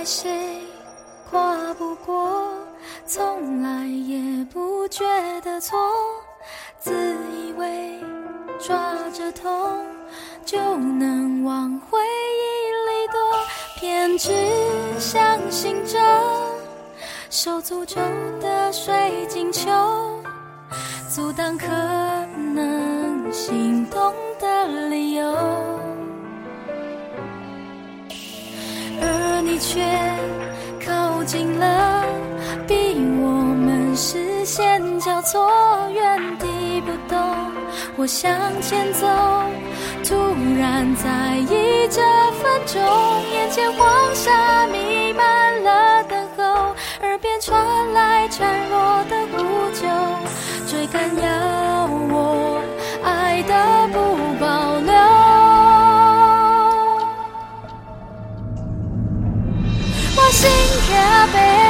爱谁跨不过从来也不觉得错自以为抓着痛就能往回忆里躲偏执相信着受诅咒的水晶球阻挡可能心动的理由。却靠近了，逼我们视线交错，原地不动。我向前走，突然在意这分钟，眼前黄沙弥漫了等候，耳边传来孱弱的呼救，追赶呀。escaping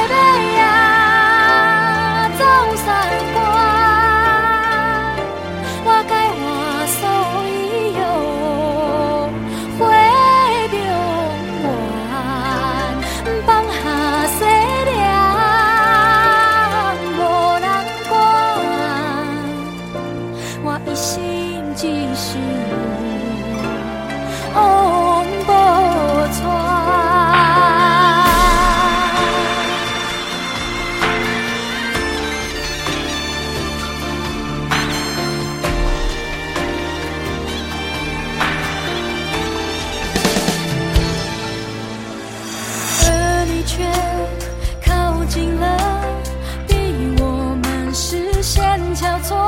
交错。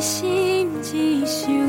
心继续。